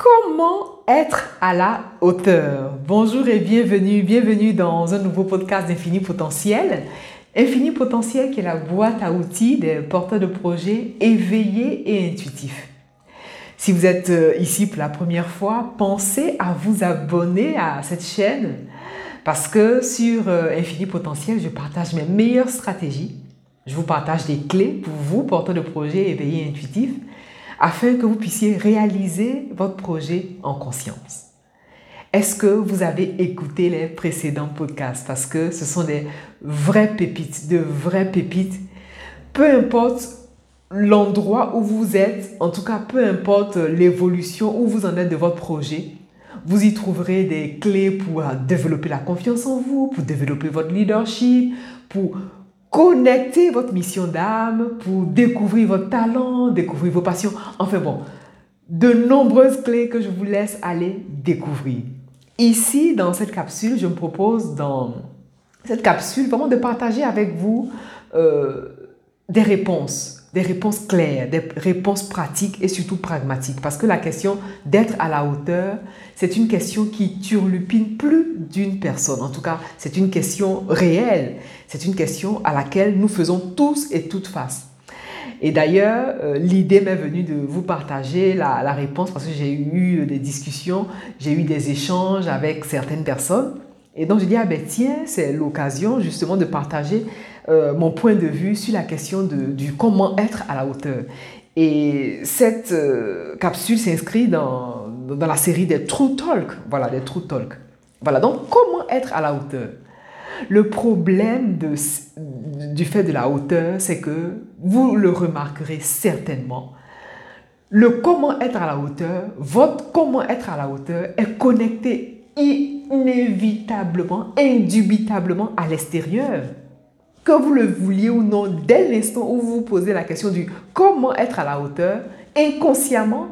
Comment être à la hauteur? Bonjour et bienvenue, bienvenue dans un nouveau podcast d'Infini Potentiel. Infini Potentiel qui est la boîte à outils des porteurs de projets éveillés et intuitifs. Si vous êtes euh, ici pour la première fois, pensez à vous abonner à cette chaîne parce que sur euh, Infini Potentiel, je partage mes meilleures stratégies. Je vous partage des clés pour vous, porteurs de projets éveillés et intuitifs afin que vous puissiez réaliser votre projet en conscience. Est-ce que vous avez écouté les précédents podcasts? Parce que ce sont des vraies pépites, de vraies pépites. Peu importe l'endroit où vous êtes, en tout cas peu importe l'évolution où vous en êtes de votre projet, vous y trouverez des clés pour développer la confiance en vous, pour développer votre leadership, pour connecter votre mission d'âme, pour découvrir votre talent, découvrir vos passions. Enfin bon, de nombreuses clés que je vous laisse aller découvrir. Ici, dans cette capsule, je me propose dans cette capsule vraiment de partager avec vous euh, des réponses des réponses claires, des réponses pratiques et surtout pragmatiques. Parce que la question d'être à la hauteur, c'est une question qui turlupine plus d'une personne. En tout cas, c'est une question réelle. C'est une question à laquelle nous faisons tous et toutes face. Et d'ailleurs, euh, l'idée m'est venue de vous partager la, réponse parce que j'ai eu des discussions, j'ai eu des échanges avec certaines personnes. Et donc, je dis, ah ben tiens, c'est l'occasion justement de partager euh, mon point de vue sur la question de, du comment être à la hauteur. Et cette euh, capsule s'inscrit dans, dans la série des True Talk. Voilà, des True Talk. Voilà, donc comment être à la hauteur? Le problème de, du fait de la hauteur, c'est que vous le remarquerez certainement. Le comment être à la hauteur, votre comment être à la hauteur est connecté inévitablement, indubitablement à l'extérieur que vous le vouliez ou non, dès l'instant où vous vous posez la question du comment être à la hauteur, inconsciemment,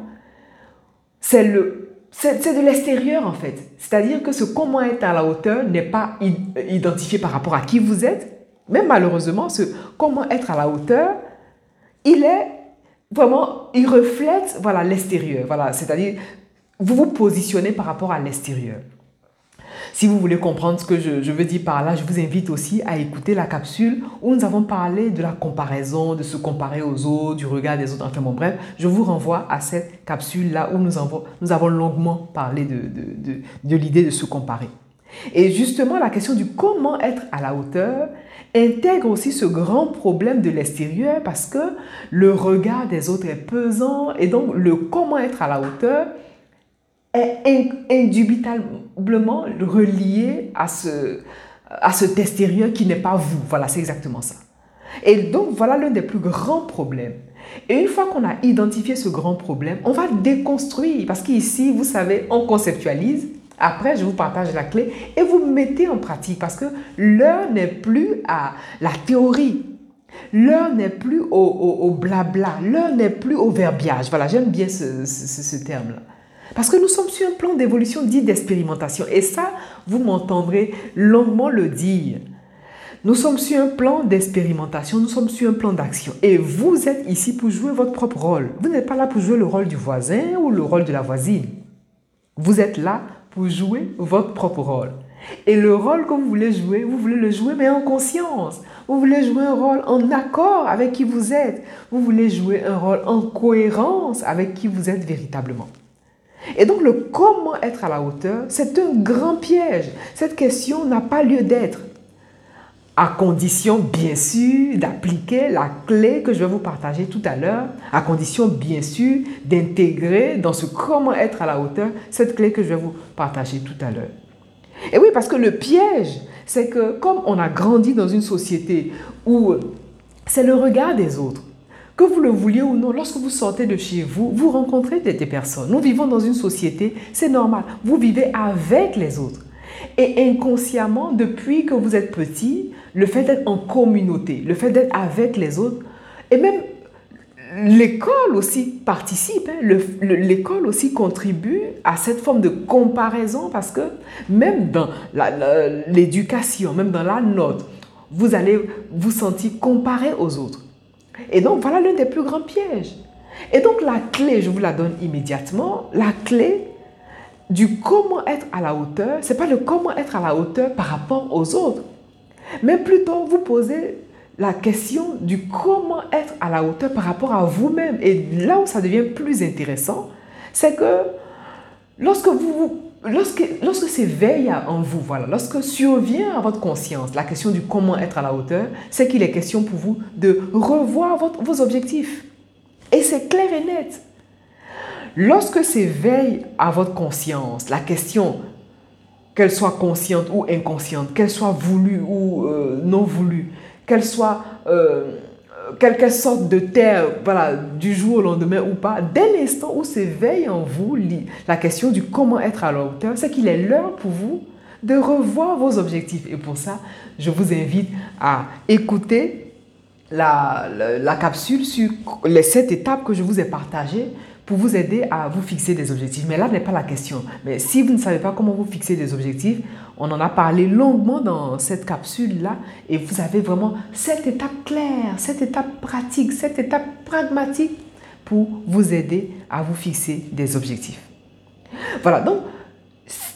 c'est le c'est de l'extérieur en fait. C'est-à-dire que ce comment être à la hauteur n'est pas identifié par rapport à qui vous êtes. Mais malheureusement, ce comment être à la hauteur, il est vraiment, il reflète voilà l'extérieur. Voilà, c'est-à-dire vous vous positionnez par rapport à l'extérieur. Si vous voulez comprendre ce que je, veux dire par là, je vous invite aussi à écouter la capsule où nous avons parlé de la comparaison, de se comparer aux autres, du regard des autres. Enfin bon, bref, je vous renvoie à cette capsule-là où nous avons, longuement parlé de, de, de l'idée de se comparer. Et justement, la question du comment être à la hauteur intègre aussi ce grand problème de l'extérieur parce que le regard des autres est pesant et donc le comment être à la hauteur indubitablement relié à, ce, à cet extérieur qui n'est pas vous. Voilà, c'est exactement ça. Et donc, voilà l'un des plus grands problèmes. Et une fois qu'on a identifié ce grand problème, on va déconstruire. Parce qu'ici, vous savez, on conceptualise. Après, je vous partage la clé et vous mettez en pratique. Parce que l'heure n'est plus à la théorie. L'heure n'est plus au, blabla. L'heure n'est plus au verbiage. Voilà, j'aime bien ce, ce terme-là. Parce que nous sommes sur un plan d'évolution dit d'expérimentation. Et ça, vous m'entendrez longuement le dire. Nous sommes sur un plan d'expérimentation, nous sommes sur un plan d'action. Et vous êtes ici pour jouer votre propre rôle. Vous n'êtes pas là pour jouer le rôle du voisin ou le rôle de la voisine. Vous êtes là pour jouer votre propre rôle. Et le rôle que vous voulez jouer, vous voulez le jouer, mais en conscience. Vous voulez jouer un rôle en accord avec qui vous êtes. Vous voulez jouer un rôle en cohérence avec qui vous êtes véritablement. Et donc le comment être à la hauteur, c'est un grand piège. Cette question n'a pas lieu d'être. À condition, bien sûr, d'appliquer la clé que je vais vous partager tout à l'heure, à condition, bien sûr, d'intégrer dans ce comment être à la hauteur cette clé que je vais vous partager tout à l'heure. Et oui, parce que le piège, c'est que comme on a grandi dans une société où c'est le regard des autres, que vous le vouliez ou non, lorsque vous sortez de chez vous, vous rencontrez des, personnes. Nous vivons dans une société, c'est normal. Vous vivez avec les autres. Et inconsciemment, depuis que vous êtes petit, le fait d'être en communauté, le fait d'être avec les autres, et même l'école aussi participe, hein. l'école aussi contribue à cette forme de comparaison parce que même dans l'éducation, même dans la note, vous allez vous sentir comparé aux autres. Et donc, voilà l'un des plus grands pièges. Et donc la clé, je vous la donne immédiatement, la clé du comment être à la hauteur, c'est pas le comment être à la hauteur par rapport aux autres, mais plutôt vous posez la question du comment être à la hauteur par rapport à vous-même. Et là où ça devient plus intéressant, c'est que lorsque vous lorsque, lorsque s'éveille en vous, voilà, lorsque survient à votre conscience la question du comment être à la hauteur, c'est qu'il est question pour vous de revoir vos objectifs. Et c'est clair et net. Lorsque s'éveille à votre conscience la question, qu'elle soit consciente ou inconsciente, qu'elle soit voulue ou euh, non voulue, qu'elle soit euh, quelque sorte de terre du jour au lendemain ou pas, dès l'instant où s'éveille en vous la question du comment être à la hauteur, c'est qu'il est l'heure pour vous de revoir vos objectifs. Et pour ça, je vous invite à écouter la capsule sur les sept étapes que je vous ai partagées pour vous aider à vous fixer des objectifs. Mais là n'est pas la question. Mais si vous ne savez pas comment vous fixer des objectifs, on en a parlé longuement dans cette capsule-là et vous avez vraiment cette étape claire, cette étape pratique, cette étape pragmatique pour vous aider à vous fixer des objectifs. Voilà, donc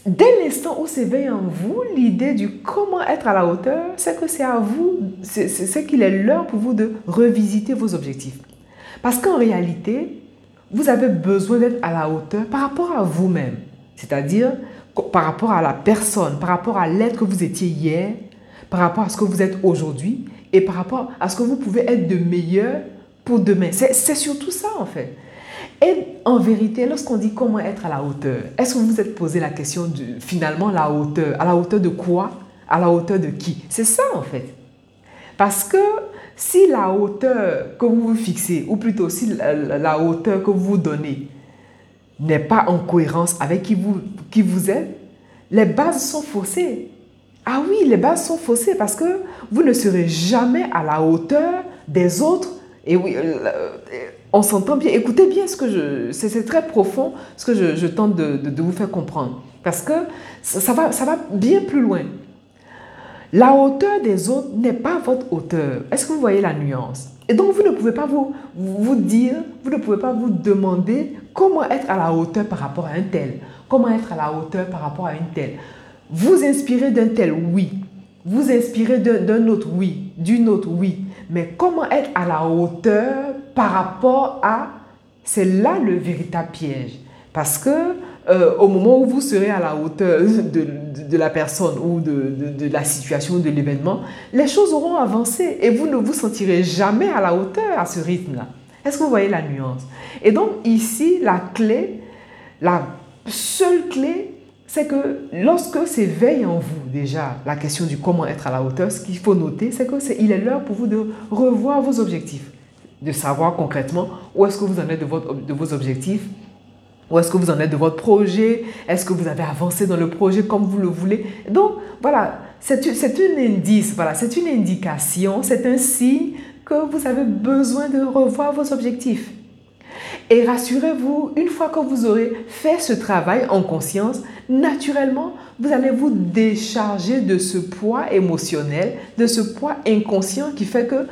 dès l'instant où s'éveille en vous l'idée du comment être à la hauteur, c'est que c'est à vous, c'est qu'il est l'heure pour vous de revisiter vos objectifs. Parce qu'en réalité, vous avez besoin d'être à la hauteur par rapport à vous-même. C'est-à-dire par rapport à la personne, par rapport à l'être que vous étiez hier, par rapport à ce que vous êtes aujourd'hui et par rapport à ce que vous pouvez être de meilleur pour demain. C'est surtout ça en fait. Et en vérité, lorsqu'on dit comment être à la hauteur, est-ce que vous vous êtes posé la question de finalement la hauteur? À la hauteur de quoi? À la hauteur de qui? C'est ça en fait. Parce que si la hauteur que vous vous fixez, ou plutôt si la, hauteur que vous donnez n'est pas en cohérence avec qui vous, êtes, les bases sont faussées. Ah oui, les bases sont faussées parce que vous ne serez jamais à la hauteur des autres. Et oui, euh, on s'entend bien. Écoutez bien ce que je... C'est très profond ce que je, tente de, de, vous faire comprendre. Parce que ça va, ça va bien plus loin. La hauteur des autres n'est pas votre hauteur. Est-ce que vous voyez la nuance? Et donc, vous ne pouvez pas vous, dire, vous ne pouvez pas vous demander comment être à la hauteur par rapport à un tel. Comment être à la hauteur par rapport à une telle? Vous inspirez d'un tel, oui. Vous inspirez d'un autre, oui. D'une autre, oui. Mais comment être à la hauteur par rapport à... C'est là le véritable piège. Parce que euh, au moment où vous serez à la hauteur de, la personne ou de, la situation, de l'événement, les choses auront avancé et vous ne vous sentirez jamais à la hauteur à ce rythme-là. Est-ce que vous voyez la nuance? Et donc ici, la clé, la seule clé, c'est que lorsque s'éveille en vous déjà la question du comment être à la hauteur, ce qu'il faut noter, c'est qu'il est, est l'heure pour vous de revoir vos objectifs, de savoir concrètement où est-ce que vous en êtes de vos objectifs où est-ce que vous en êtes de votre projet? Est-ce que vous avez avancé dans le projet comme vous le voulez? Donc, voilà, c'est une indice, voilà, c'est une indication, c'est un signe que vous avez besoin de revoir vos objectifs. Et rassurez-vous, une fois que vous aurez fait ce travail en conscience, naturellement, vous allez vous décharger de ce poids émotionnel, de ce poids inconscient qui fait que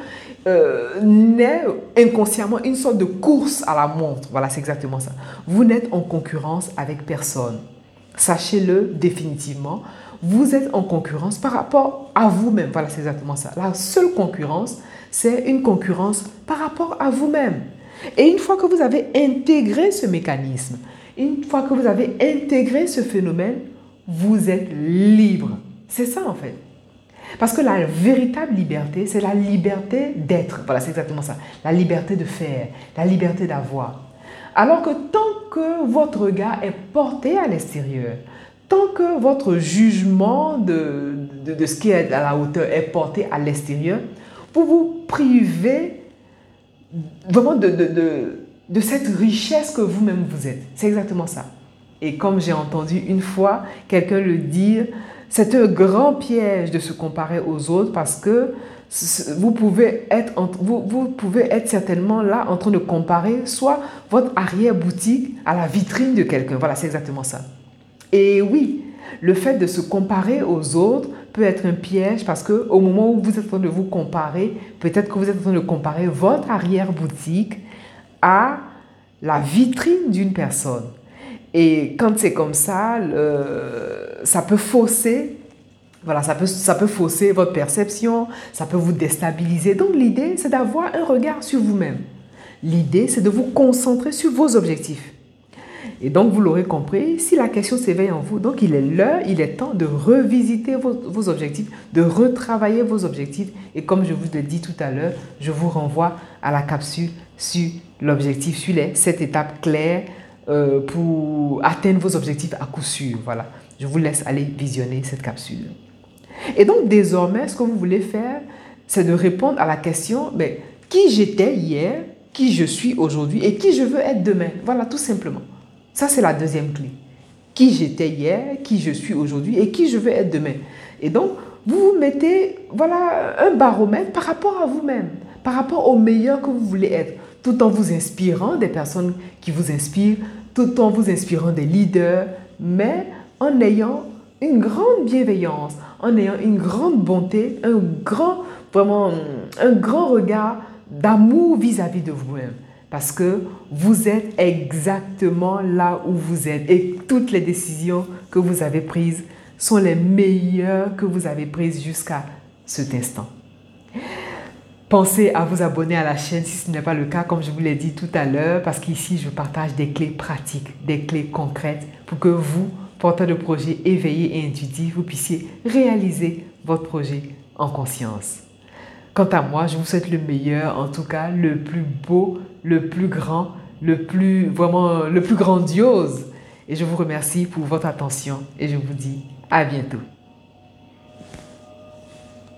euh, inconsciemment une sorte de course à la montre. Voilà, c'est exactement ça. Vous n'êtes en concurrence avec personne. Sachez-le définitivement. Vous êtes en concurrence par rapport à vous-même. Voilà, c'est exactement ça. La seule concurrence, c'est une concurrence par rapport à vous-même. Et une fois que vous avez intégré ce mécanisme, une fois que vous avez intégré ce phénomène, vous êtes libre. C'est ça en fait. Parce que la véritable liberté, c'est la liberté d'être. Voilà, c'est exactement ça. La liberté de faire, la liberté d'avoir. Alors que tant que votre regard est porté à l'extérieur, tant que votre jugement de, de, ce qui est à la hauteur est porté à l'extérieur, vous vous privez vraiment de, de, de cette richesse que vous-même vous êtes. C'est exactement ça. Et comme j'ai entendu une fois quelqu'un le dire, c'est un grand piège de se comparer aux autres parce que vous pouvez être, certainement là en train de comparer soit votre arrière-boutique à la vitrine de quelqu'un. Voilà, c'est exactement ça. Et oui, le fait de se comparer aux autres peut être un piège parce que au moment où vous êtes en train de vous comparer, peut-être que vous êtes en train de comparer votre arrière-boutique à la vitrine d'une personne. Et quand c'est comme ça, ça peut fausser voilà, ça peut, ça peut fausser votre perception, ça peut vous déstabiliser. Donc l'idée, c'est d'avoir un regard sur vous-même. L'idée, c'est de vous concentrer sur vos objectifs. Et donc, vous l'aurez compris, si la question s'éveille en vous, donc il est l'heure, il est temps de revisiter vos, vos, objectifs, de retravailler vos objectifs. Et comme je vous l'ai dit tout à l'heure, je vous renvoie à la capsule sur l'objectif, sur les sept étapes claires euh, pour atteindre vos objectifs à coup sûr. Voilà, je vous laisse aller visionner cette capsule. Et donc, désormais, ce que vous voulez faire, c'est de répondre à la question, mais, ben, qui j'étais hier, qui je suis aujourd'hui et qui je veux être demain. Voilà, tout simplement. Ça, c'est la deuxième clé. Qui j'étais hier, qui je suis aujourd'hui et qui je veux être demain. Et donc, vous vous mettez, voilà, un baromètre par rapport à vous-même, par rapport au meilleur que vous voulez être, tout en vous inspirant des personnes qui vous inspirent, tout en vous inspirant des leaders, mais en ayant une grande bienveillance, en ayant une grande bonté, un grand, vraiment, un grand regard d'amour vis-à-vis de vous-même. Parce que vous êtes exactement là où vous êtes. Et toutes les décisions que vous avez prises sont les meilleures que vous avez prises jusqu'à cet instant. Pensez à vous abonner à la chaîne si ce n'est pas le cas, comme je vous l'ai dit tout à l'heure, parce qu'ici, je partage des clés pratiques, des clés concrètes pour que vous, porteur de projet éveillé et intuitif, vous puissiez réaliser votre projet en conscience. Quant à moi, je vous souhaite le meilleur, en tout cas le plus beau, le plus grand, le plus vraiment le plus grandiose. Et je vous remercie pour votre attention et je vous dis à bientôt.